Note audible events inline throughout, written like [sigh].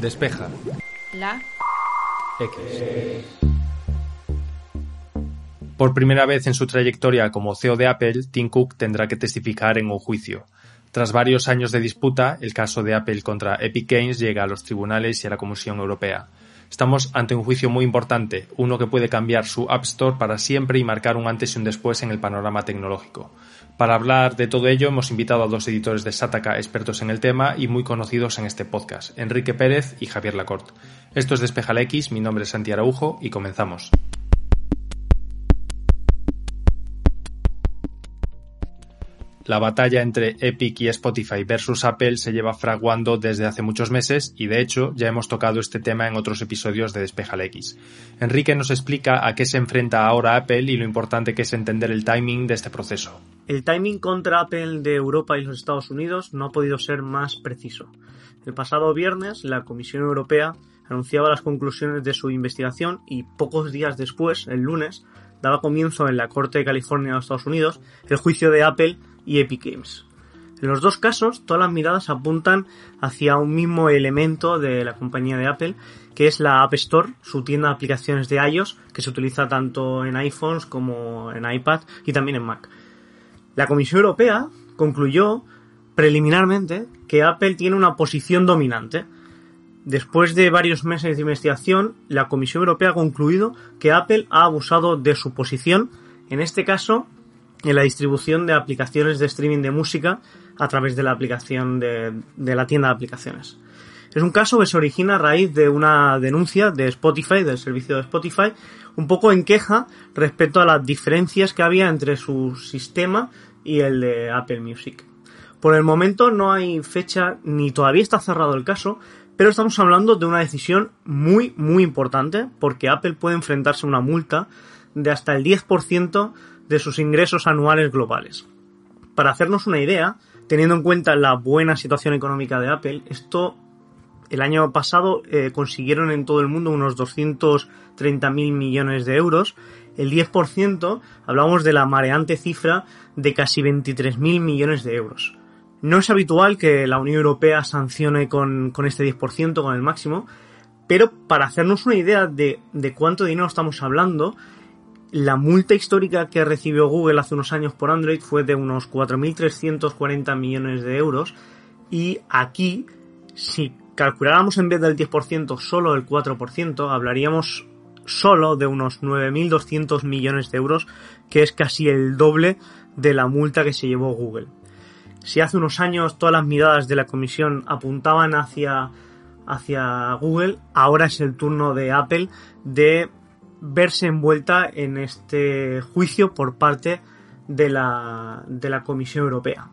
Despeja. La. X. Por primera vez en su trayectoria como CEO de Apple, Tim Cook tendrá que testificar en un juicio. Tras varios años de disputa, el caso de Apple contra Epic Games llega a los tribunales y a la Comisión Europea. Estamos ante un juicio muy importante, uno que puede cambiar su App Store para siempre y marcar un antes y un después en el panorama tecnológico. Para hablar de todo ello hemos invitado a dos editores de Sataka expertos en el tema y muy conocidos en este podcast, Enrique Pérez y Javier Lacorte. Esto es Despejal X, mi nombre es Santi Araujo y comenzamos. La batalla entre Epic y Spotify versus Apple se lleva fraguando desde hace muchos meses y de hecho ya hemos tocado este tema en otros episodios de Despejal X. Enrique nos explica a qué se enfrenta ahora Apple y lo importante que es entender el timing de este proceso. El timing contra Apple de Europa y los Estados Unidos no ha podido ser más preciso. El pasado viernes la Comisión Europea anunciaba las conclusiones de su investigación y pocos días después, el lunes, daba comienzo en la Corte de California de los Estados Unidos el juicio de Apple y Epic Games. En los dos casos, todas las miradas apuntan hacia un mismo elemento de la compañía de Apple, que es la App Store, su tienda de aplicaciones de iOS, que se utiliza tanto en iPhones como en iPad y también en Mac. La Comisión Europea concluyó preliminarmente que Apple tiene una posición dominante. Después de varios meses de investigación, la Comisión Europea ha concluido que Apple ha abusado de su posición, en este caso en la distribución de aplicaciones de streaming de música a través de la aplicación de, de, la tienda de aplicaciones. Es un caso que se origina a raíz de una denuncia de Spotify, del servicio de Spotify, un poco en queja respecto a las diferencias que había entre su sistema y el de Apple Music. Por el momento no hay fecha ni todavía está cerrado el caso, pero estamos hablando de una decisión muy, muy importante porque Apple puede enfrentarse a una multa de hasta el 10% de sus ingresos anuales globales. Para hacernos una idea, teniendo en cuenta la buena situación económica de Apple, esto el año pasado eh, consiguieron en todo el mundo unos 230 mil millones de euros. El 10% hablamos de la mareante cifra de casi 23 mil millones de euros. No es habitual que la Unión Europea sancione con, con este 10%, con el máximo, pero para hacernos una idea de, de cuánto dinero estamos hablando, la multa histórica que recibió Google hace unos años por Android fue de unos 4.340 millones de euros y aquí, si calculáramos en vez del 10% solo el 4%, hablaríamos solo de unos 9.200 millones de euros, que es casi el doble de la multa que se llevó Google. Si hace unos años todas las miradas de la comisión apuntaban hacia, hacia Google, ahora es el turno de Apple de verse envuelta en este juicio por parte de la, de la Comisión Europea.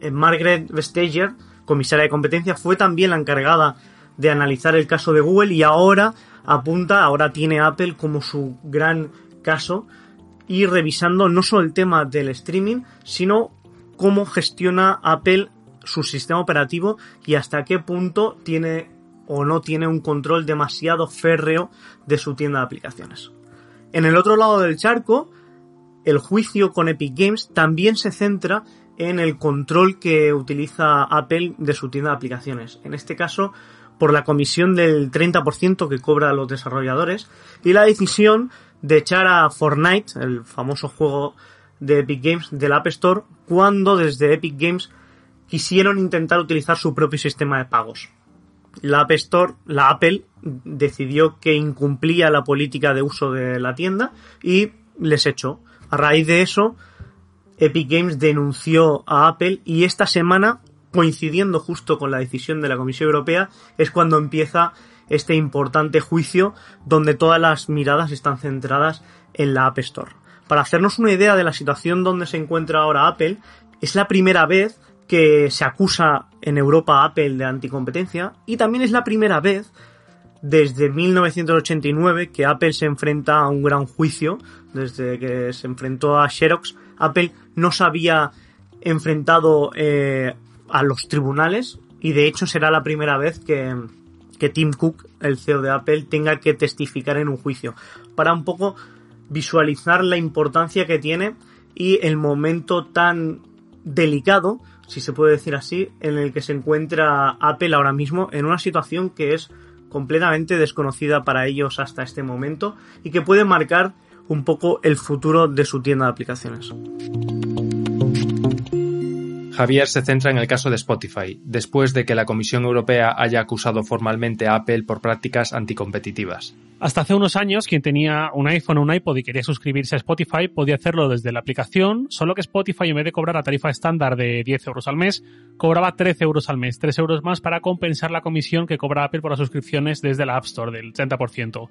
Eh, Margaret Vestager, comisaria de competencia, fue también la encargada de analizar el caso de Google y ahora apunta, ahora tiene Apple como su gran caso y revisando no solo el tema del streaming, sino cómo gestiona Apple su sistema operativo y hasta qué punto tiene o no tiene un control demasiado férreo de su tienda de aplicaciones. En el otro lado del charco, el juicio con Epic Games también se centra en el control que utiliza Apple de su tienda de aplicaciones. En este caso, por la comisión del 30% que cobra a los desarrolladores y la decisión de echar a Fortnite, el famoso juego de Epic Games, del App Store, cuando desde Epic Games quisieron intentar utilizar su propio sistema de pagos la App Store, la Apple, decidió que incumplía la política de uso de la tienda y les echó. A raíz de eso, Epic Games denunció a Apple y esta semana, coincidiendo justo con la decisión de la Comisión Europea, es cuando empieza este importante juicio donde todas las miradas están centradas en la App Store. Para hacernos una idea de la situación donde se encuentra ahora Apple, es la primera vez que se acusa en Europa a Apple de anticompetencia y también es la primera vez desde 1989 que Apple se enfrenta a un gran juicio, desde que se enfrentó a Xerox, Apple no se había enfrentado eh, a los tribunales y de hecho será la primera vez que, que Tim Cook, el CEO de Apple, tenga que testificar en un juicio, para un poco visualizar la importancia que tiene y el momento tan delicado si se puede decir así, en el que se encuentra Apple ahora mismo en una situación que es completamente desconocida para ellos hasta este momento y que puede marcar un poco el futuro de su tienda de aplicaciones. Javier se centra en el caso de Spotify, después de que la Comisión Europea haya acusado formalmente a Apple por prácticas anticompetitivas. Hasta hace unos años, quien tenía un iPhone o un iPod y quería suscribirse a Spotify podía hacerlo desde la aplicación, solo que Spotify en vez de cobrar la tarifa estándar de 10 euros al mes, cobraba 13 euros al mes, 3 euros más para compensar la comisión que cobra Apple por las suscripciones desde la App Store del 30%.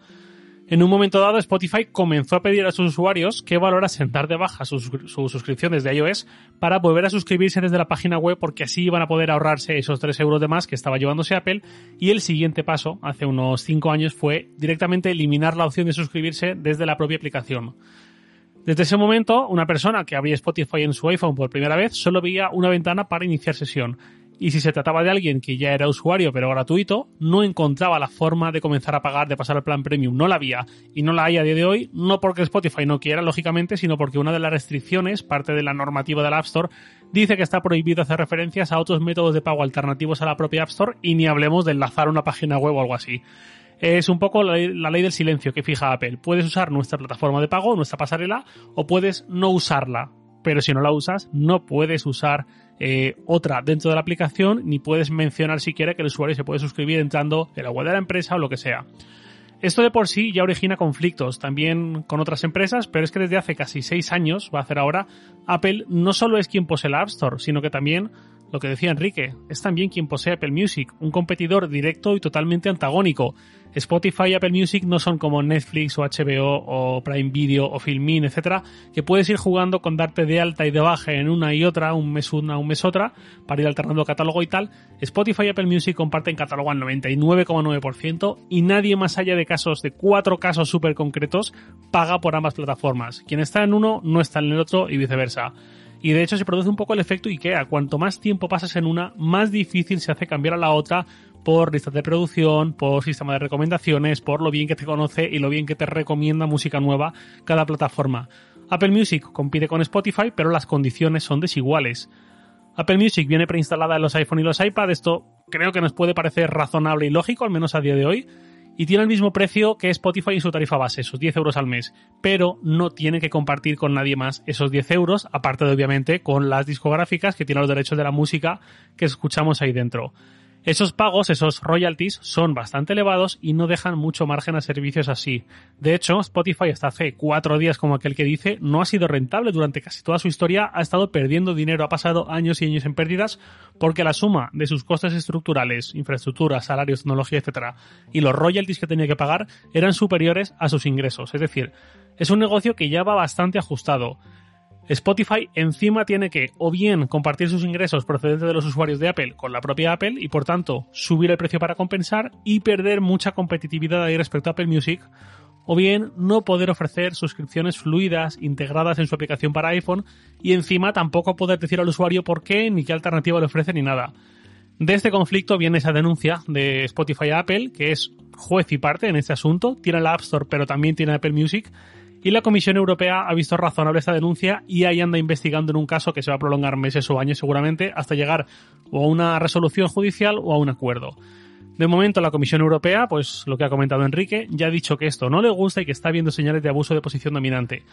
En un momento dado, Spotify comenzó a pedir a sus usuarios que valorasen dar de baja sus, suscripciones de iOS para volver a suscribirse desde la página web porque así iban a poder ahorrarse esos 3 euros de más que estaba llevándose Apple. Y el siguiente paso, hace unos 5 años, fue directamente eliminar la opción de suscribirse desde la propia aplicación. Desde ese momento, una persona que abría Spotify en su iPhone por primera vez solo veía una ventana para iniciar sesión y si se trataba de alguien que ya era usuario pero gratuito, no encontraba la forma de comenzar a pagar, de pasar al plan premium. No la había y no la hay a día de hoy, no porque Spotify no quiera, lógicamente, sino porque una de las restricciones, parte de la normativa del App Store, dice que está prohibido hacer referencias a otros métodos de pago alternativos a la propia App Store y ni hablemos de enlazar una página web o algo así. Es un poco la, la ley del silencio que fija Apple. Puedes usar nuestra plataforma de pago, nuestra pasarela, o puedes no usarla. Pero si no la usas, no puedes usar eh, otra dentro de la aplicación, ni puedes mencionar siquiera que el usuario se puede suscribir entrando en la web de la empresa o lo que sea. Esto de por sí ya origina conflictos también con otras empresas, pero es que desde hace casi seis años, va a hacer ahora, Apple no solo es quien posee la App Store, sino que también lo que decía Enrique, es también quien posee Apple Music, un competidor directo y totalmente antagónico. Spotify y Apple Music no son como Netflix o HBO o Prime Video o Filmin, etcétera, que puedes ir jugando con darte de alta y de baja en una y otra, un mes una, un mes otra, para ir alternando catálogo y tal. Spotify y Apple Music comparten catálogo al 99,9% y nadie más allá de casos, de cuatro casos súper concretos, paga por ambas plataformas. Quien está en uno no está en el otro y viceversa. Y de hecho se produce un poco el efecto IKEA. Cuanto más tiempo pasas en una, más difícil se hace cambiar a la otra por listas de producción, por sistema de recomendaciones, por lo bien que te conoce y lo bien que te recomienda música nueva cada plataforma. Apple Music compite con Spotify, pero las condiciones son desiguales. Apple Music viene preinstalada en los iPhone y los iPad, esto creo que nos puede parecer razonable y lógico, al menos a día de hoy, y tiene el mismo precio que Spotify en su tarifa base, esos 10 euros al mes, pero no tiene que compartir con nadie más esos 10 euros, aparte de obviamente con las discográficas que tienen los derechos de la música que escuchamos ahí dentro. Esos pagos, esos royalties, son bastante elevados y no dejan mucho margen a servicios así. De hecho, Spotify hasta hace cuatro días, como aquel que dice, no ha sido rentable durante casi toda su historia, ha estado perdiendo dinero, ha pasado años y años en pérdidas, porque la suma de sus costes estructurales, infraestructura, salarios, tecnología, etc., y los royalties que tenía que pagar eran superiores a sus ingresos. Es decir, es un negocio que ya va bastante ajustado. Spotify encima tiene que o bien compartir sus ingresos procedentes de los usuarios de Apple con la propia Apple y por tanto subir el precio para compensar y perder mucha competitividad ahí respecto a Apple Music o bien no poder ofrecer suscripciones fluidas integradas en su aplicación para iPhone y encima tampoco poder decir al usuario por qué ni qué alternativa le ofrece ni nada. De este conflicto viene esa denuncia de Spotify a Apple, que es juez y parte en este asunto, tiene la App Store pero también tiene Apple Music y la Comisión Europea ha visto razonable esta denuncia y ahí anda investigando en un caso que se va a prolongar meses o años seguramente hasta llegar o a una resolución judicial o a un acuerdo. De momento la Comisión Europea, pues lo que ha comentado Enrique, ya ha dicho que esto no le gusta y que está viendo señales de abuso de posición dominante.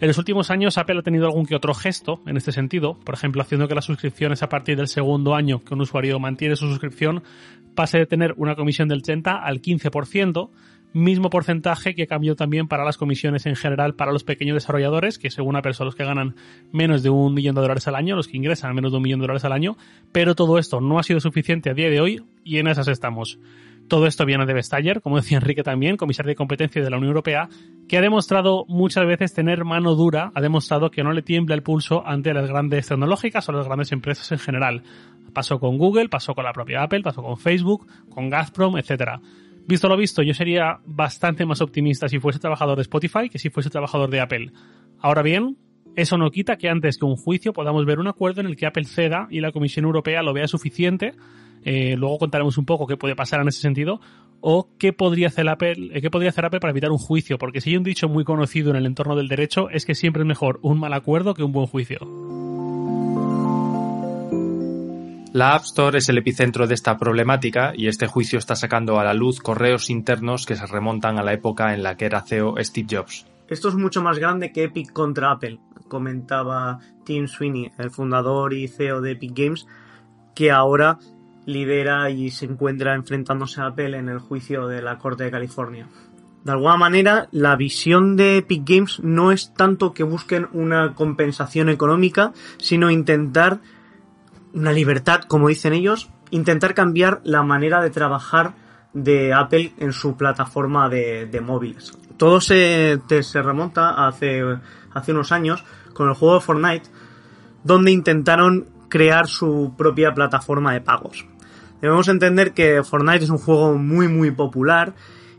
En los últimos años Apple ha tenido algún que otro gesto en este sentido, por ejemplo haciendo que las suscripciones a partir del segundo año que un usuario mantiene su suscripción pase de tener una comisión del 30 al 15%, mismo porcentaje que cambió también para las comisiones en general para los pequeños desarrolladores, que según Apple son los que ganan menos de un millón de dólares al año, los que ingresan menos de un millón de dólares al año, pero todo esto no ha sido suficiente a día de hoy y en esas estamos. Todo esto viene de Vestager, como decía Enrique también, comisario de competencia de la Unión Europea, que ha demostrado muchas veces tener mano dura, ha demostrado que no le tiembla el pulso ante las grandes tecnológicas o las grandes empresas en general. Pasó con Google, pasó con la propia Apple, pasó con Facebook, con Gazprom, etcétera. Visto lo visto, yo sería bastante más optimista si fuese trabajador de Spotify que si fuese trabajador de Apple. Ahora bien, eso no quita que antes que un juicio podamos ver un acuerdo en el que Apple ceda y la Comisión Europea lo vea suficiente. Eh, luego contaremos un poco qué puede pasar en ese sentido o qué podría hacer Apple, eh, qué podría hacer Apple para evitar un juicio, porque si hay un dicho muy conocido en el entorno del derecho es que siempre es mejor un mal acuerdo que un buen juicio. La App Store es el epicentro de esta problemática y este juicio está sacando a la luz correos internos que se remontan a la época en la que era CEO Steve Jobs. Esto es mucho más grande que Epic contra Apple, comentaba Tim Sweeney, el fundador y CEO de Epic Games, que ahora lidera y se encuentra enfrentándose a Apple en el juicio de la Corte de California. De alguna manera, la visión de Epic Games no es tanto que busquen una compensación económica, sino intentar una libertad, como dicen ellos, intentar cambiar la manera de trabajar de Apple en su plataforma de, móviles. Todo se, se remonta hace, hace unos años con el juego de Fortnite, donde intentaron crear su propia plataforma de pagos. Debemos entender que Fortnite es un juego muy muy popular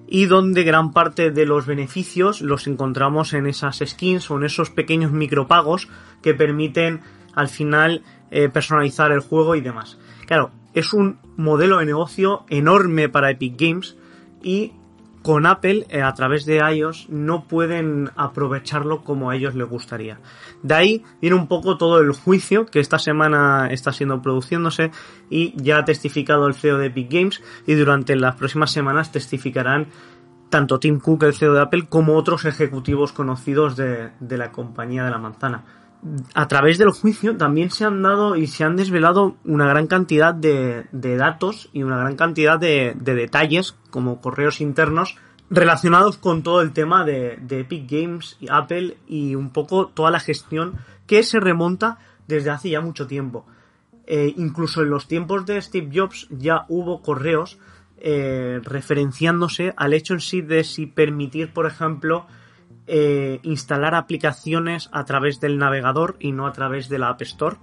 y donde gran parte de los beneficios los encontramos en esas skins o en esos pequeños micropagos que permiten al final eh, personalizar el juego y demás. Claro, es un modelo de negocio enorme para Epic Games y con Apple eh, a través de iOS no pueden aprovecharlo como a ellos les gustaría. De ahí viene un poco todo el juicio que esta semana está siendo produciéndose y ya ha testificado el CEO de Epic Games y durante las próximas semanas testificarán tanto Tim Cook, el CEO de Apple, como otros ejecutivos conocidos de la compañía de la manzana a través del juicio también se han dado y se han desvelado una gran cantidad de, datos y una gran cantidad de, detalles como correos internos relacionados con todo el tema de, Epic Games y Apple y un poco toda la gestión que se remonta desde hace ya mucho tiempo. Eh, incluso en los tiempos de Steve Jobs ya hubo correos eh, referenciándose al hecho en sí de si permitir, por ejemplo, eh, instalar aplicaciones a través del navegador y no a través de la App Store,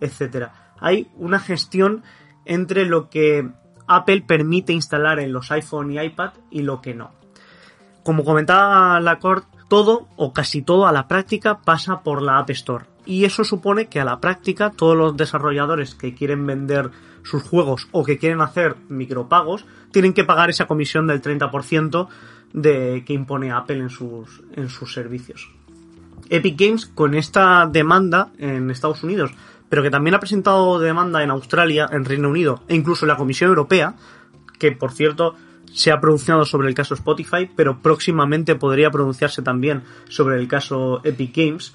etcétera. Hay una gestión entre lo que Apple permite instalar en los iPhone y iPad y lo que no. Como comentaba Lacorte, todo o casi todo a la práctica pasa por la App Store. Y eso supone que a la práctica todos los desarrolladores que quieren vender sus juegos o que quieren hacer micropagos tienen que pagar esa comisión del 30% de que impone Apple en sus, en sus servicios. Epic Games con esta demanda en Estados Unidos, pero que también ha presentado demanda en Australia, en Reino Unido e incluso en la Comisión Europea, que por cierto se ha pronunciado sobre el caso Spotify, pero próximamente podría pronunciarse también sobre el caso Epic Games.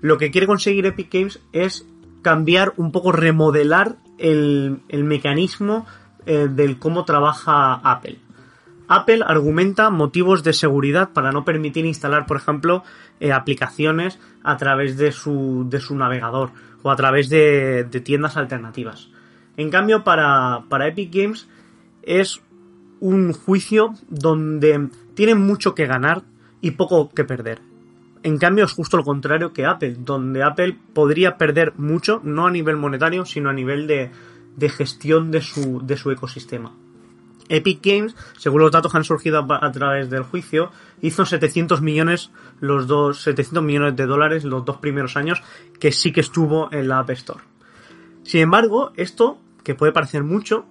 Lo que quiere conseguir Epic Games es cambiar un poco, remodelar el, mecanismo eh, del cómo trabaja Apple. Apple argumenta motivos de seguridad para no permitir instalar, por ejemplo, eh, aplicaciones a través de su, de su navegador o a través de, tiendas alternativas. En cambio, para, para Epic Games es un juicio donde tienen mucho que ganar y poco que perder. En cambio, es justo lo contrario que Apple, donde Apple podría perder mucho, no a nivel monetario, sino a nivel de, de gestión de su, de su ecosistema. Epic Games, según los datos que han surgido a, través del juicio, hizo 700 millones los dos 700 millones de dólares los dos primeros años que sí que estuvo en la App Store. Sin embargo, esto que puede parecer mucho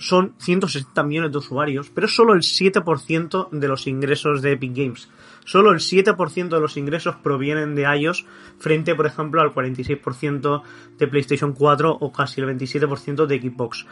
son 160 millones de usuarios, pero es solo el 7% de los ingresos de Epic Games. Solo el 7% de los ingresos provienen de iOS frente, por ejemplo, al 46% de PlayStation 4 o casi el 27% de Xbox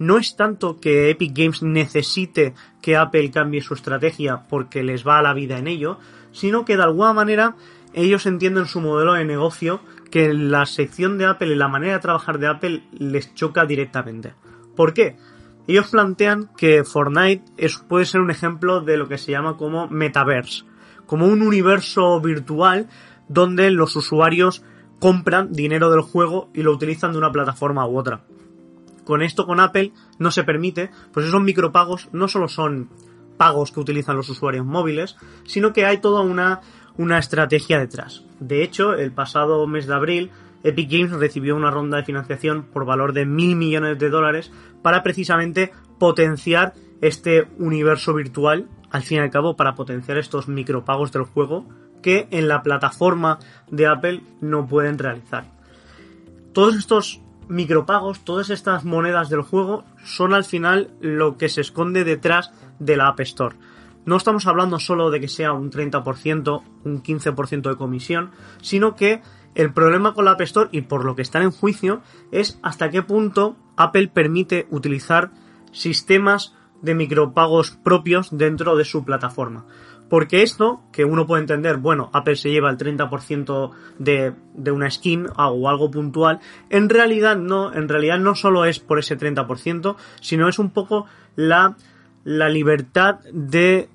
no es tanto que Epic Games necesite que Apple cambie su estrategia porque les va a la vida en ello, sino que de alguna manera ellos entienden su modelo de negocio que la sección de Apple y la manera de trabajar de Apple les choca directamente. ¿Por qué? Ellos plantean que Fortnite puede ser un ejemplo de lo que se llama como metaverse, como un universo virtual donde los usuarios compran dinero del juego y lo utilizan de una plataforma u otra. Con esto, con Apple, no se permite, pues esos micropagos no solo son pagos que utilizan los usuarios móviles, sino que hay toda una, una estrategia detrás. De hecho, el pasado mes de abril, Epic Games recibió una ronda de financiación por valor de mil millones de dólares para precisamente potenciar este universo virtual, al fin y al cabo, para potenciar estos micropagos del juego que en la plataforma de Apple no pueden realizar. Todos estos micropagos, todas estas monedas del juego son al final lo que se esconde detrás de la App Store. No estamos hablando solo de que sea un 30%, un 15% de comisión, sino que El problema con la App Store y por lo que están en juicio es hasta qué punto Apple permite utilizar sistemas de micropagos propios dentro de su plataforma. Porque esto, que uno puede entender, bueno, Apple se lleva el 30% de, de una skin o algo puntual, en realidad no, en realidad no solo es por ese 30%, sino es un poco la, la libertad de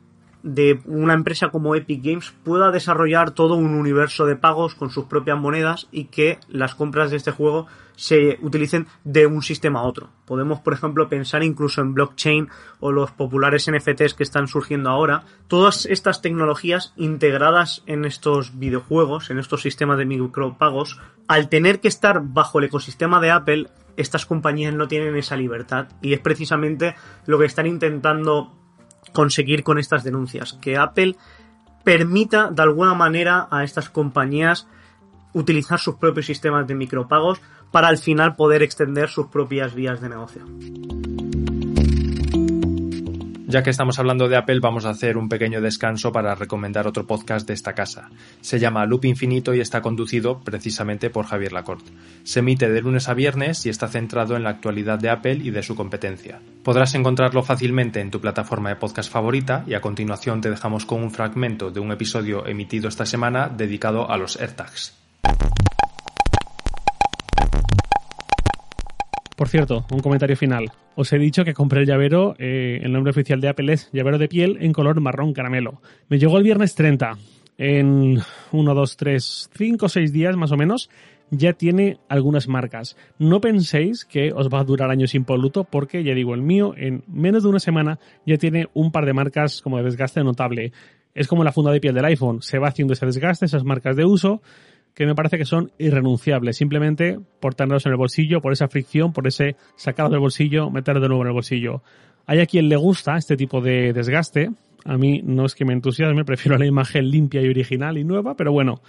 de una empresa como Epic Games pueda desarrollar todo un universo de pagos con sus propias monedas y que las compras de este juego se utilicen de un sistema a otro. Podemos, por ejemplo, pensar incluso en blockchain o los populares NFTs que están surgiendo ahora. Todas estas tecnologías integradas en estos videojuegos, en estos sistemas de micropagos, al tener que estar bajo el ecosistema de Apple, estas compañías no tienen esa libertad y es precisamente lo que están intentando conseguir con estas denuncias. Que Apple permita de alguna manera a estas compañías utilizar sus propios sistemas de micropagos para al final poder extender sus propias vías de negocio. Ya que estamos hablando de Apple, vamos a hacer un pequeño descanso para recomendar otro podcast de esta casa. Se llama Loop Infinito y está conducido precisamente por Javier Lacorte. Se emite de lunes a viernes y está centrado en la actualidad de Apple y de su competencia. Podrás encontrarlo fácilmente en tu plataforma de podcast favorita y a continuación te dejamos con un fragmento de un episodio emitido esta semana dedicado a los AirTags. Por cierto, un comentario final. Os he dicho que compré el llavero, eh, el nombre oficial de Apple es llavero de piel en color marrón caramelo. Me llegó el viernes 30. En 1, 2, 3, 5, 6 días más o menos ya tiene algunas marcas. No penséis que os va a durar años impoluto porque ya digo, el mío en menos de una semana ya tiene un par de marcas como de desgaste notable. Es como la funda de piel del iPhone, se va haciendo ese desgaste, esas marcas de uso que me parece que son irrenunciables, simplemente por tenerlos en el bolsillo, por esa fricción, por ese sacarlo del bolsillo, meterlo de nuevo en el bolsillo. Hay a quien le gusta este tipo de desgaste, a mí no es que me entusiasme, [laughs] prefiero la imagen limpia y original y nueva, pero bueno,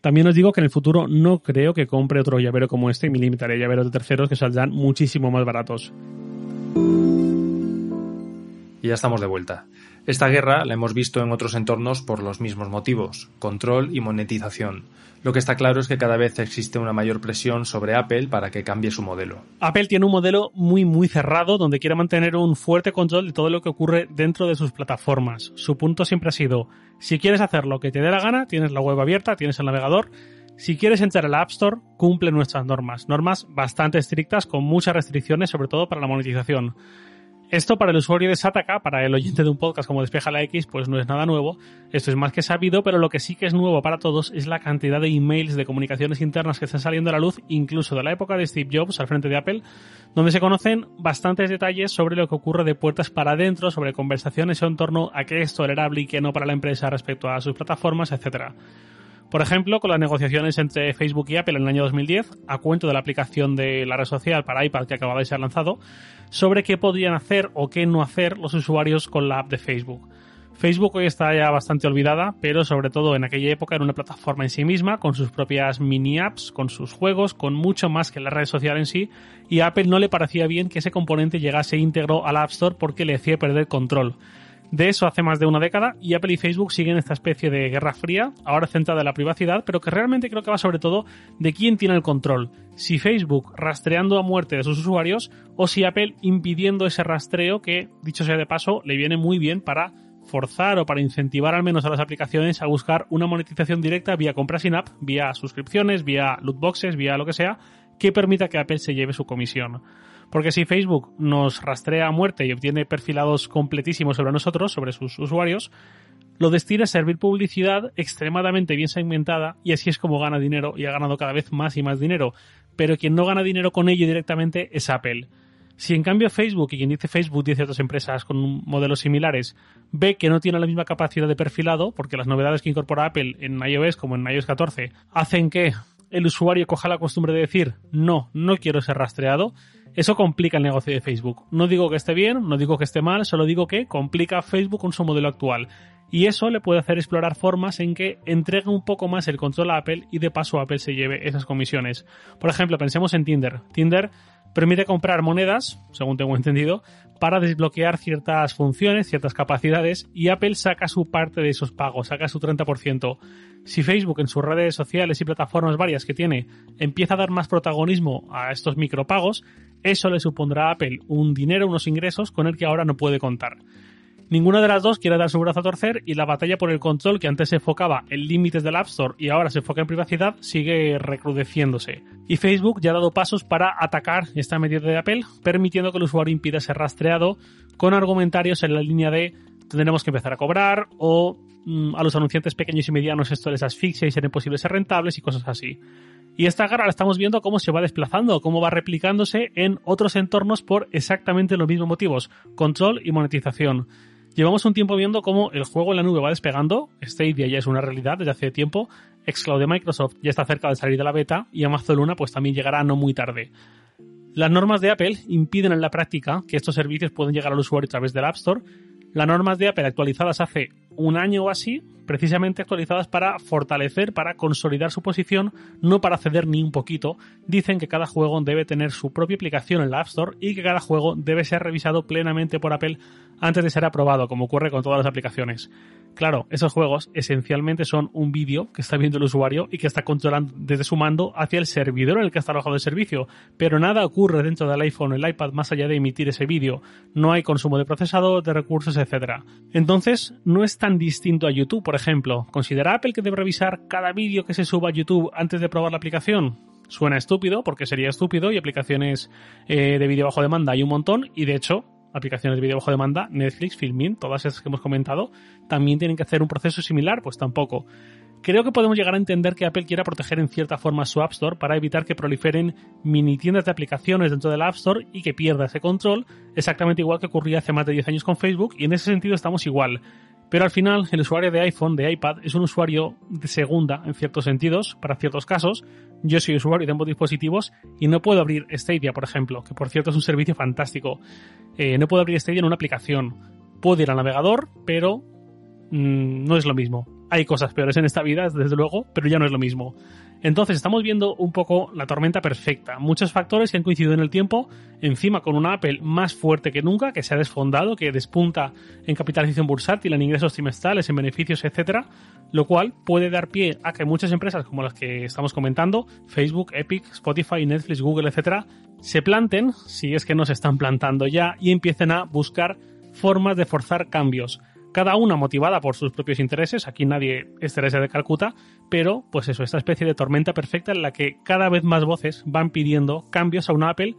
también os digo que en el futuro no creo que compre otro llavero como este y me limitaré a llaveros de terceros que saldrán muchísimo más baratos. Y ya estamos de vuelta. Esta guerra la hemos visto en otros entornos por los mismos motivos, control y monetización. Lo que está claro es que cada vez existe una mayor presión sobre Apple para que cambie su modelo. Apple tiene un modelo muy muy cerrado donde quiere mantener un fuerte control de todo lo que ocurre dentro de sus plataformas. Su punto siempre ha sido, si quieres hacer lo que te dé la gana, tienes la web abierta, tienes el navegador, si quieres entrar al App Store, cumple nuestras normas, normas bastante estrictas con muchas restricciones, sobre todo para la monetización. Esto para el usuario de Sataka, para el oyente de un podcast como Despeja la X, pues no es nada nuevo. Esto es más que sabido, pero lo que sí que es nuevo para todos es la cantidad de emails de comunicaciones internas que están saliendo a la luz, incluso de la época de Steve Jobs al frente de Apple, donde se conocen bastantes detalles sobre lo que ocurre de puertas para adentro, sobre conversaciones en torno a qué es tolerable y qué no para la empresa respecto a sus plataformas, etcétera. Por ejemplo, con las negociaciones entre Facebook y Apple en el año 2010, a cuento de la aplicación de la red social para iPad que acababa de ser lanzado, sobre qué podían hacer o qué no hacer los usuarios con la app de Facebook. Facebook hoy está ya bastante olvidada, pero sobre todo en aquella época era una plataforma en sí misma, con sus propias mini apps, con sus juegos, con mucho más que la red social en sí, y a Apple no le parecía bien que ese componente llegase íntegro a la App Store porque le hacía perder control de eso hace más de una década y Apple y Facebook siguen esta especie de guerra fría, ahora centrada en la privacidad, pero que realmente creo que va sobre todo de quién tiene el control. Si Facebook rastreando a muerte de sus usuarios o si Apple impidiendo ese rastreo que, dicho sea de paso, le viene muy bien para forzar o para incentivar al menos a las aplicaciones a buscar una monetización directa vía compras in app, vía suscripciones, vía loot boxes, vía lo que sea, que permita que Apple se lleve su comisión. Porque si Facebook nos rastrea a muerte y obtiene perfilados completísimos sobre nosotros, sobre sus usuarios, lo destina a servir publicidad extremadamente bien segmentada y así es como gana dinero y ha ganado cada vez más y más dinero. Pero quien no gana dinero con ello directamente es Apple. Si en cambio Facebook, y quien dice Facebook dice otras empresas con modelos similares, ve que no tiene la misma capacidad de perfilado, porque las novedades que incorpora Apple en iOS como en iOS 14 hacen que el usuario coja la costumbre de decir no, no quiero ser rastreado, eso complica el negocio de Facebook. No digo que esté bien, no digo que esté mal, solo digo que complica Facebook con su modelo actual. Y eso le puede hacer explorar formas en que entregue un poco más el control a Apple y de paso Apple se lleve esas comisiones. Por ejemplo, pensemos en Tinder. Tinder permite comprar monedas, según tengo [laughs] entendido, para desbloquear ciertas funciones, ciertas capacidades, y Apple saca su parte de esos pagos, saca su 30%. Si Facebook en sus redes sociales y plataformas varias que tiene empieza a dar más protagonismo a estos micropagos, eso le supondrá a Apple un dinero, unos ingresos con el que ahora no puede contar. Ninguna de las dos quiere dar su brazo a torcer y la batalla por el control que antes se enfocaba en límites del App Store y ahora se enfoca en privacidad sigue recrudeciéndose. Y Facebook ya ha dado pasos para atacar esta medida de Apple, permitiendo que el usuario impida ser rastreado con argumentarios en la línea de tendremos que empezar a cobrar o mm, a los anunciantes pequeños y medianos esto les asfixia y será imposible ser rentables y cosas así. Y esta garra la estamos viendo cómo se va desplazando, cómo va replicándose en otros entornos por exactamente los mismos motivos, control y monetización. Llevamos un tiempo viendo cómo el juego en la nube va despegando, Stadia ya es una realidad desde hace tiempo, Xcloud de Microsoft ya está cerca de salir de la beta y Amazon Luna pues también llegará no muy tarde. Las normas de Apple impiden en la práctica que estos servicios puedan llegar al usuario a través del App Store. Las normas de Apple actualizadas hace un año o así, precisamente actualizadas para fortalecer, para consolidar su posición, no para ceder ni un poquito, dicen que cada juego debe tener su propia aplicación en la App Store y que cada juego debe ser revisado plenamente por Apple antes de ser aprobado, como ocurre con todas las aplicaciones. Claro, esos juegos esencialmente son un vídeo que está viendo el usuario y que está controlando desde su mando hacia el servidor en el que está alojado el servicio, pero nada ocurre dentro del iPhone o el iPad más allá de emitir ese vídeo. No hay consumo de procesador, de recursos, etc. Entonces, no es tan distinto a YouTube, por ejemplo. ¿Considera Apple que debe revisar cada vídeo que se suba a YouTube antes de probar la aplicación? Suena estúpido, porque sería estúpido, y aplicaciones eh, de vídeo bajo demanda hay un montón, y de hecho, aplicaciones de vídeo bajo demanda, Netflix, Filmin, todas esas que hemos comentado, también tienen que hacer un proceso similar, pues tampoco. Creo que podemos llegar a entender que Apple quiera proteger en cierta forma su App Store para evitar que proliferen mini tiendas de aplicaciones dentro del App Store y que pierda ese control, exactamente igual que ocurría hace más de 10 años con Facebook, y en ese sentido estamos igual. Pero al final, el usuario de iPhone, de iPad, es un usuario de segunda en ciertos sentidos, para ciertos casos. Yo soy usuario de ambos dispositivos y no puedo abrir Stadia, por ejemplo, que por cierto es un servicio fantástico. Eh, no puedo abrir Stadia en una aplicación. Puedo ir al navegador, pero mm, no es lo mismo. Hay cosas peores en esta vida, desde luego, pero ya no es lo mismo. Entonces estamos viendo un poco la tormenta perfecta. Muchos factores que han coincidido en el tiempo, encima con una Apple más fuerte que nunca, que se ha desfondado, que despunta en capitalización bursátil, en ingresos trimestrales, en beneficios, etcétera, lo cual puede dar pie a que muchas empresas como las que estamos comentando, Facebook, Epic, Spotify, Netflix, Google, etcétera, se planten, si es que no se están plantando ya, y empiecen a buscar formas de forzar cambios cada una motivada por sus propios intereses, aquí nadie es Teresa de Calcuta, pero pues eso, esta especie de tormenta perfecta en la que cada vez más voces van pidiendo cambios a una Apple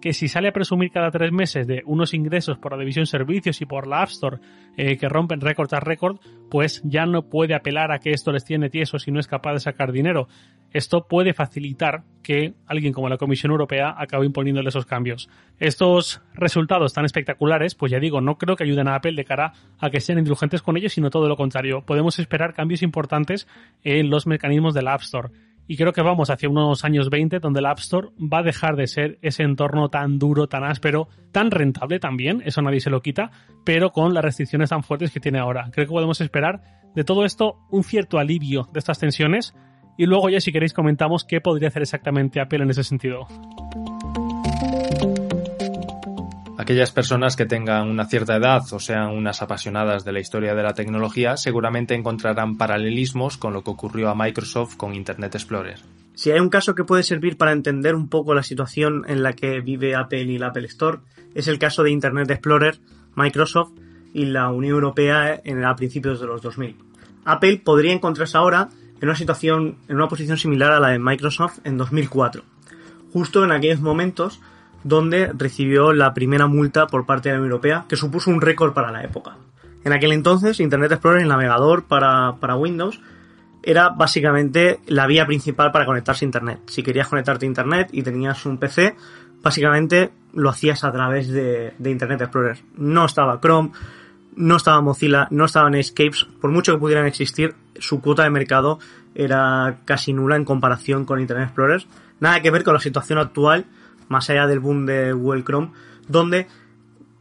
que si sale a presumir cada tres meses de unos ingresos por la división servicios y por la App Store eh, que rompen récord tras récord, pues ya no puede apelar a que esto les tiene tieso si no es capaz de sacar dinero. Esto puede facilitar que alguien como la Comisión Europea acabe imponiéndole esos cambios. Estos resultados tan espectaculares, pues ya digo, no creo que ayuden a Apple de cara a que sean indulgentes con ellos, sino todo lo contrario. Podemos esperar cambios importantes en los mecanismos de la App Store y creo que vamos hacia unos años 20 donde la App Store va a dejar de ser ese entorno tan duro, tan áspero, tan rentable también, eso nadie se lo quita, pero con las restricciones tan fuertes que tiene ahora. Creo que podemos esperar de todo esto un cierto alivio de estas tensiones y luego ya si queréis comentamos qué podría hacer exactamente Apple en ese sentido. Aquellas personas que tengan una cierta edad o sean unas apasionadas de la historia de la tecnología seguramente encontrarán paralelismos con lo que ocurrió a Microsoft con Internet Explorer. Si hay un caso que puede servir para entender un poco la situación en la que vive Apple y la Apple Store, es el caso de Internet Explorer, Microsoft y la Unión Europea en, a principios de los 2000. Apple podría encontrarse ahora en una situación, en una posición similar a la de Microsoft en 2004, justo en aquellos momentos donde recibió la primera multa por parte de la Unión Europea, que supuso un récord para la época. En aquel entonces, Internet Explorer, el navegador para, Windows, era básicamente la vía principal para conectarse a Internet. Si querías conectarte a Internet y tenías un PC, básicamente lo hacías a través de, de Internet Explorer. No estaba Chrome, no estaba Mozilla, no estaban Escapes, por mucho que pudieran existir, su cuota de mercado era casi nula en comparación con Internet Explorer. Nada que ver con la situación actual más allá del boom de Google Chrome, donde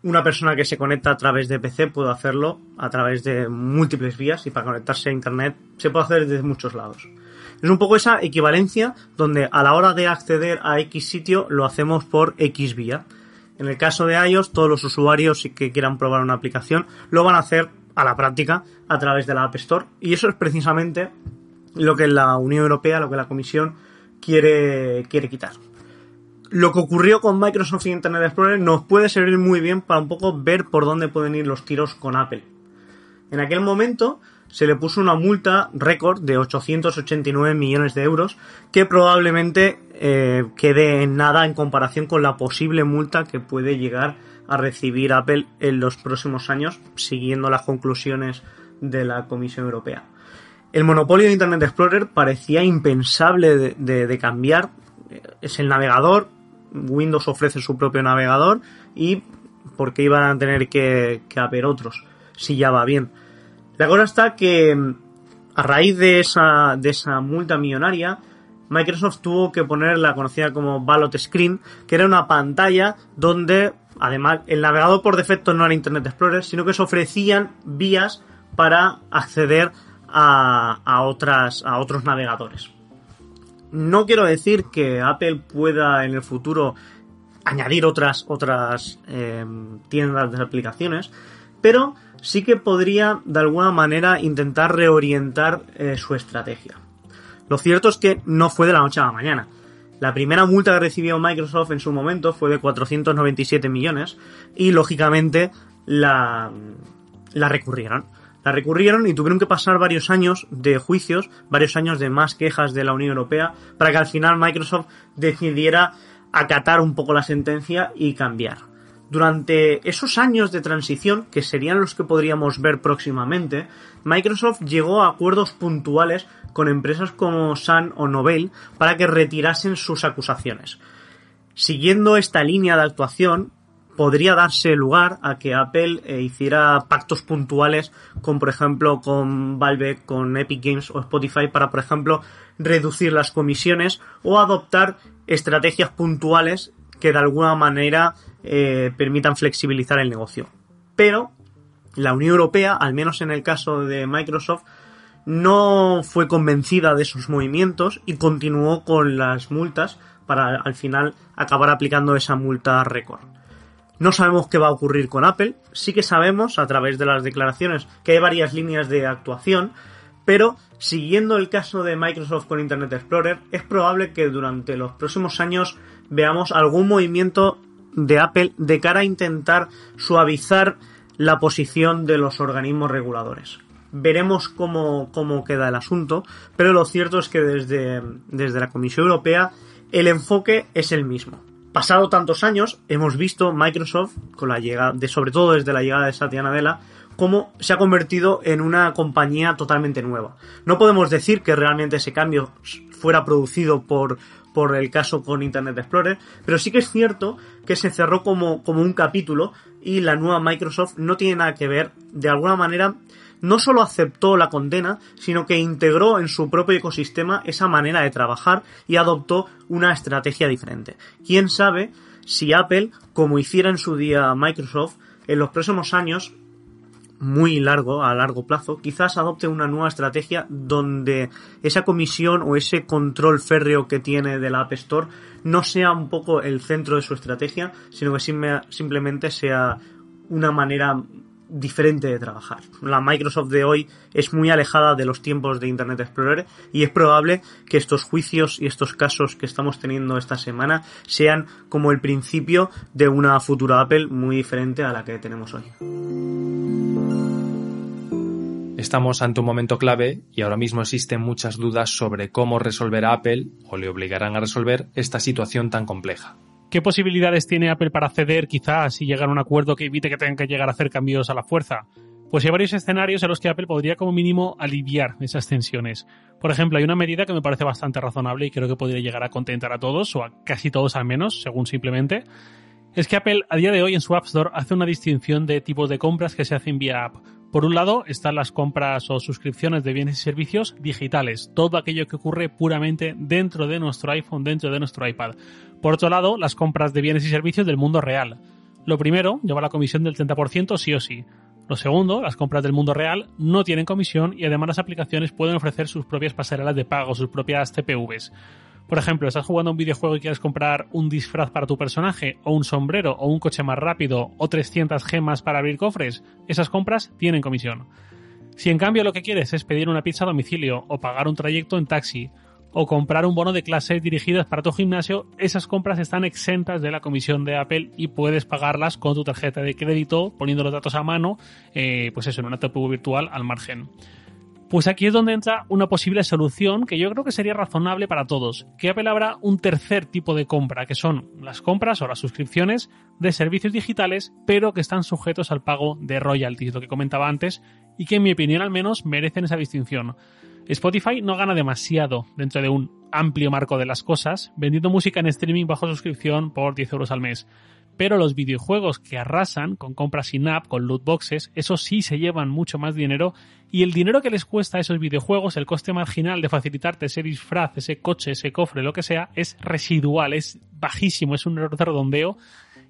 una persona que se conecta a través de PC puede hacerlo a través de múltiples vías y para conectarse a Internet se puede hacer desde muchos lados. Es un poco esa equivalencia donde a la hora de acceder a X sitio lo hacemos por X vía. En el caso de iOS, todos los usuarios que quieran probar una aplicación lo van a hacer a la práctica a través de la App Store. Y eso es precisamente lo que la Unión Europea, lo que la Comisión quiere, quiere quitar. Lo que ocurrió con Microsoft y Internet Explorer nos puede servir muy bien para un poco ver por dónde pueden ir los tiros con Apple. En aquel momento se le puso una multa récord de 889 millones de euros que probablemente eh, quede en nada en comparación con la posible multa que puede llegar a recibir Apple en los próximos años siguiendo las conclusiones de la Comisión Europea. El monopolio de Internet Explorer parecía impensable de, cambiar. Es el navegador, Windows ofrece su propio navegador y ¿por qué iban a tener que, haber otros? Si ya va bien. La cosa está que a raíz de esa, de esa multa millonaria, Microsoft tuvo que poner la conocida como Ballot Screen, que era una pantalla donde, además, el navegador por defecto no era Internet Explorer, sino que se ofrecían vías para acceder a, otras, a otros navegadores. No quiero decir que Apple pueda en el futuro añadir otras, otras em, tiendas de aplicaciones, pero sí que podría de alguna manera intentar reorientar eh, su estrategia. Lo cierto es que no fue de la noche a la mañana. La primera multa que recibió Microsoft en su momento fue de 497 millones y lógicamente la, la recurrieron la recurrieron y tuvieron que pasar varios años de juicios, varios años de más quejas de la Unión Europea, para que al final Microsoft decidiera acatar un poco la sentencia y cambiar. Durante esos años de transición, que serían los que podríamos ver próximamente, Microsoft llegó a acuerdos puntuales con empresas como Sun o Novell para que retirasen sus acusaciones. Siguiendo esta línea de actuación, podría darse lugar a que Apple eh, hiciera pactos puntuales con, por ejemplo, con Valve, con Epic Games o Spotify para, por ejemplo, reducir las comisiones o adoptar estrategias puntuales que de alguna manera eh, permitan flexibilizar el negocio. Pero la Unión Europea, al menos en el caso de Microsoft, no fue convencida de esos movimientos y continuó con las multas para al final acabar aplicando esa multa récord. No sabemos qué va a ocurrir con Apple, sí que sabemos a través de las declaraciones que hay varias líneas de actuación, pero siguiendo el caso de Microsoft con Internet Explorer, es probable que durante los próximos años veamos algún movimiento de Apple de cara a intentar suavizar la posición de los organismos reguladores. Veremos cómo, queda el asunto, pero lo cierto es que desde, desde la Comisión Europea el enfoque es el mismo pasado tantos años, hemos visto Microsoft, con la llegada, de, sobre todo desde la llegada de Satya Nadella, cómo se ha convertido en una compañía totalmente nueva. No podemos decir que realmente ese cambio fuera producido por, por el caso con Internet Explorer, pero sí que es cierto que se cerró como, como un capítulo y la nueva Microsoft no tiene nada que ver, de alguna manera, no solo aceptó la condena, sino que integró en su propio ecosistema esa manera de trabajar y adoptó una estrategia diferente. Quién sabe si Apple, como hiciera en su día Microsoft, en los próximos años muy largo, a largo plazo, quizás adopte una nueva estrategia donde esa comisión o ese control férreo que tiene de la App Store no sea un poco el centro de su estrategia, sino que simplemente sea una manera diferente de trabajar. La Microsoft de hoy es muy alejada de los tiempos de Internet Explorer y es probable que estos juicios y estos casos que estamos teniendo esta semana sean como el principio de una futura Apple muy diferente a la que tenemos hoy. Estamos ante un momento clave y ahora mismo existen muchas dudas sobre cómo resolverá Apple o le obligarán a resolver esta situación tan compleja. ¿Qué posibilidades tiene Apple para ceder quizás y llegar a un acuerdo que evite que tengan que llegar a hacer cambios a la fuerza? Pues hay varios escenarios en los que Apple podría como mínimo aliviar esas tensiones. Por ejemplo, hay una medida que me parece bastante razonable y creo que podría llegar a contentar a todos, o a casi todos al menos, según simplemente, es que Apple a día de hoy en su App Store hace una distinción de tipos de compras que se hacen vía app. Por un lado están las compras o suscripciones de bienes y servicios digitales, todo aquello que ocurre puramente dentro de nuestro iPhone, dentro de nuestro iPad. Por otro lado, las compras de bienes y servicios del mundo real. Lo primero lleva la comisión del 30% sí o sí. Lo segundo, las compras del mundo real no tienen comisión y además las aplicaciones pueden ofrecer sus propias pasarelas de pago, sus propias CPVs. Por ejemplo, estás jugando un videojuego y quieres comprar un disfraz para tu personaje, o un sombrero, o un coche más rápido, o 300 gemas para abrir cofres, esas compras tienen comisión. Si en cambio lo que quieres es pedir una pizza a domicilio, o pagar un trayecto en taxi, o comprar un bono de clases dirigidas para tu gimnasio, esas compras están exentas de la comisión de Apple y puedes pagarlas con tu tarjeta de crédito poniendo los datos a mano, eh, pues eso, en una TPU virtual al margen. Pues aquí es donde entra una posible solución que yo creo que sería razonable para todos, que Apple abra un tercer tipo de compra, que son las compras o las suscripciones de servicios digitales, pero que están sujetos al pago de royalties, lo que comentaba antes, y que en mi opinión al menos merecen esa distinción. Spotify no gana demasiado dentro de un amplio marco de las cosas, vendiendo música en streaming bajo suscripción por 10 euros al mes pero los videojuegos que arrasan con compras in-app, con loot boxes, esos sí se llevan mucho más dinero y el dinero que les cuesta a esos videojuegos, el coste marginal de facilitarte ese disfraz, ese coche, ese cofre, lo que sea, es residual, es bajísimo, es un error de redondeo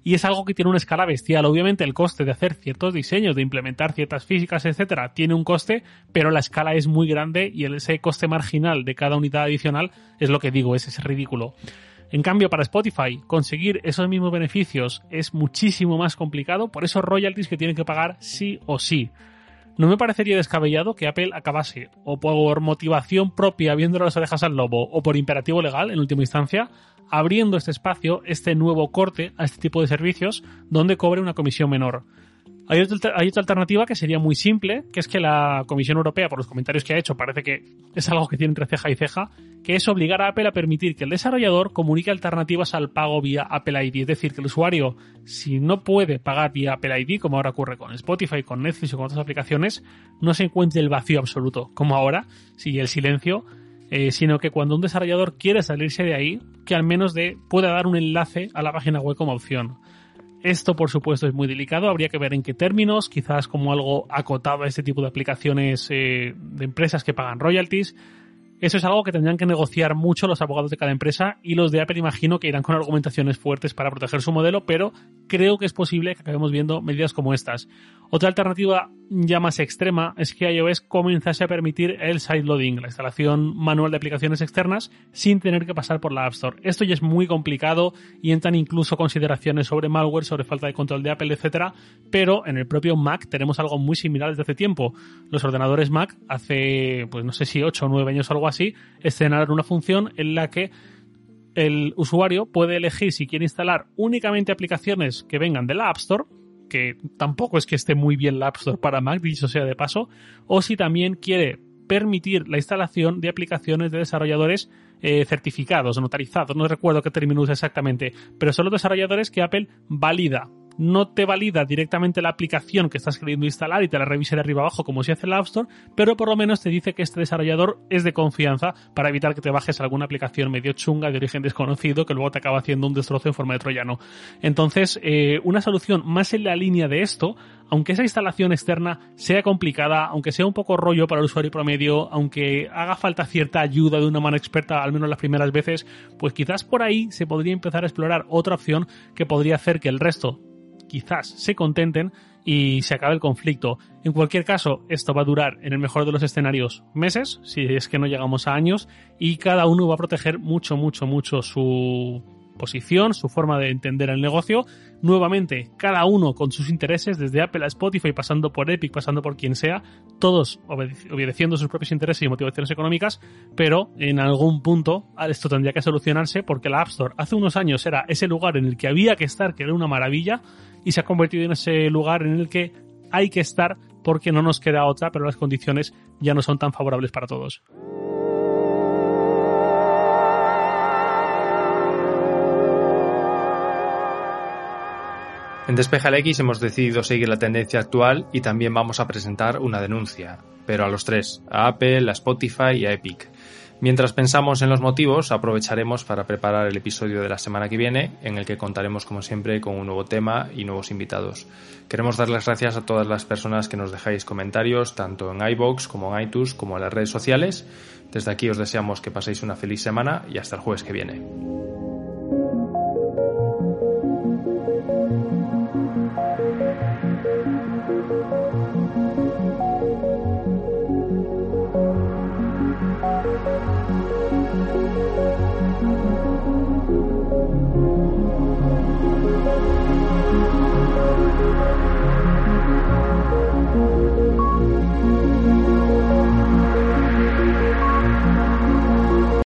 y es algo que tiene una escala bestial. Obviamente el coste de hacer ciertos diseños, de implementar ciertas físicas, etcétera, tiene un coste, pero la escala es muy grande y ese coste marginal de cada unidad adicional es lo que digo, es, es ridículo. En cambio, para Spotify, conseguir esos mismos beneficios es muchísimo más complicado por esos royalties que tienen que pagar sí o sí. No me parecería descabellado que Apple acabase, o por motivación propia viéndole las orejas al lobo, o por imperativo legal, en última instancia, abriendo este espacio, este nuevo corte a este tipo de servicios, donde cobre una comisión menor. Hay otra, alternativa que sería muy simple, que es que la Comisión Europea, por los comentarios que ha hecho, parece que es algo que tiene entre ceja y ceja, que es obligar a Apple a permitir que el desarrollador comunique alternativas al pago vía Apple ID. Es decir, que el usuario, si no puede pagar vía Apple ID, como ahora ocurre con Spotify, con Netflix o con otras aplicaciones, no se encuentre el vacío absoluto, como ahora, sigue el silencio, eh, sino que cuando un desarrollador quiere salirse de ahí, que al menos de, pueda dar un enlace a la página web como opción. Esto, por supuesto, es muy delicado. Habría que ver en qué términos, quizás como algo acotado a este tipo de aplicaciones eh, de empresas que pagan royalties. Eso es algo que tendrían que negociar mucho los abogados de cada empresa y los de Apple imagino que irán con argumentaciones fuertes para proteger su modelo, pero creo que es posible que acabemos viendo medidas como estas. Otra alternativa ya más extrema es que iOS comenzase a permitir el sideloading, la instalación manual de aplicaciones externas sin tener que pasar por la App Store. Esto ya es muy complicado y entran incluso consideraciones sobre malware, sobre falta de control de Apple, etcétera, pero en el propio Mac tenemos algo muy similar desde hace tiempo. Los ordenadores Mac hace pues no sé si 8 o 9 años o algo así, estrenaron una función en la que el usuario puede elegir si quiere instalar únicamente aplicaciones que vengan de la App Store que tampoco es que esté muy bien la App Store para Mac, dicho sea de paso, o si también quiere permitir la instalación de aplicaciones de desarrolladores eh, certificados notarizados, no recuerdo qué término usa exactamente, pero son los desarrolladores que Apple valida no te valida directamente la aplicación que estás queriendo instalar y te la revisa de arriba abajo como si hace el App Store, pero por lo menos te dice que este desarrollador es de confianza para evitar que te bajes alguna aplicación medio chunga de origen desconocido que luego te acaba haciendo un destrozo en forma de troyano. Entonces, eh, una solución más en la línea de esto, aunque esa instalación externa sea complicada, aunque sea un poco rollo para el usuario promedio, aunque haga falta cierta ayuda de una mano experta, al menos las primeras veces, pues quizás por ahí se podría empezar a explorar otra opción que podría hacer que el resto quizás se contenten y se acabe el conflicto. En cualquier caso, esto va a durar, en el mejor de los escenarios, meses, si es que no llegamos a años, y cada uno va a proteger mucho, mucho, mucho su posición, su forma de entender el negocio. Nuevamente, cada uno con sus intereses, desde Apple a Spotify, pasando por Epic, pasando por quien sea, todos obedeciendo sus propios intereses y motivaciones económicas, pero en algún punto esto tendría que solucionarse porque la App Store hace unos años era ese lugar en el que había que estar, que era una maravilla, y se ha convertido en ese lugar en el que hay que estar porque no nos queda otra, pero las condiciones ya no son tan favorables para todos. En Despeja X hemos decidido seguir la tendencia actual y también vamos a presentar una denuncia, pero a los tres, a Apple, a Spotify y a Epic. Mientras pensamos en los motivos, aprovecharemos para preparar el episodio de la semana que viene, en el que contaremos como siempre con un nuevo tema y nuevos invitados. Queremos dar las gracias a todas las personas que nos dejáis comentarios, tanto en iBox como en iTunes, como en las redes sociales. Desde aquí os deseamos que paséis una feliz semana y hasta el jueves que viene. Bye.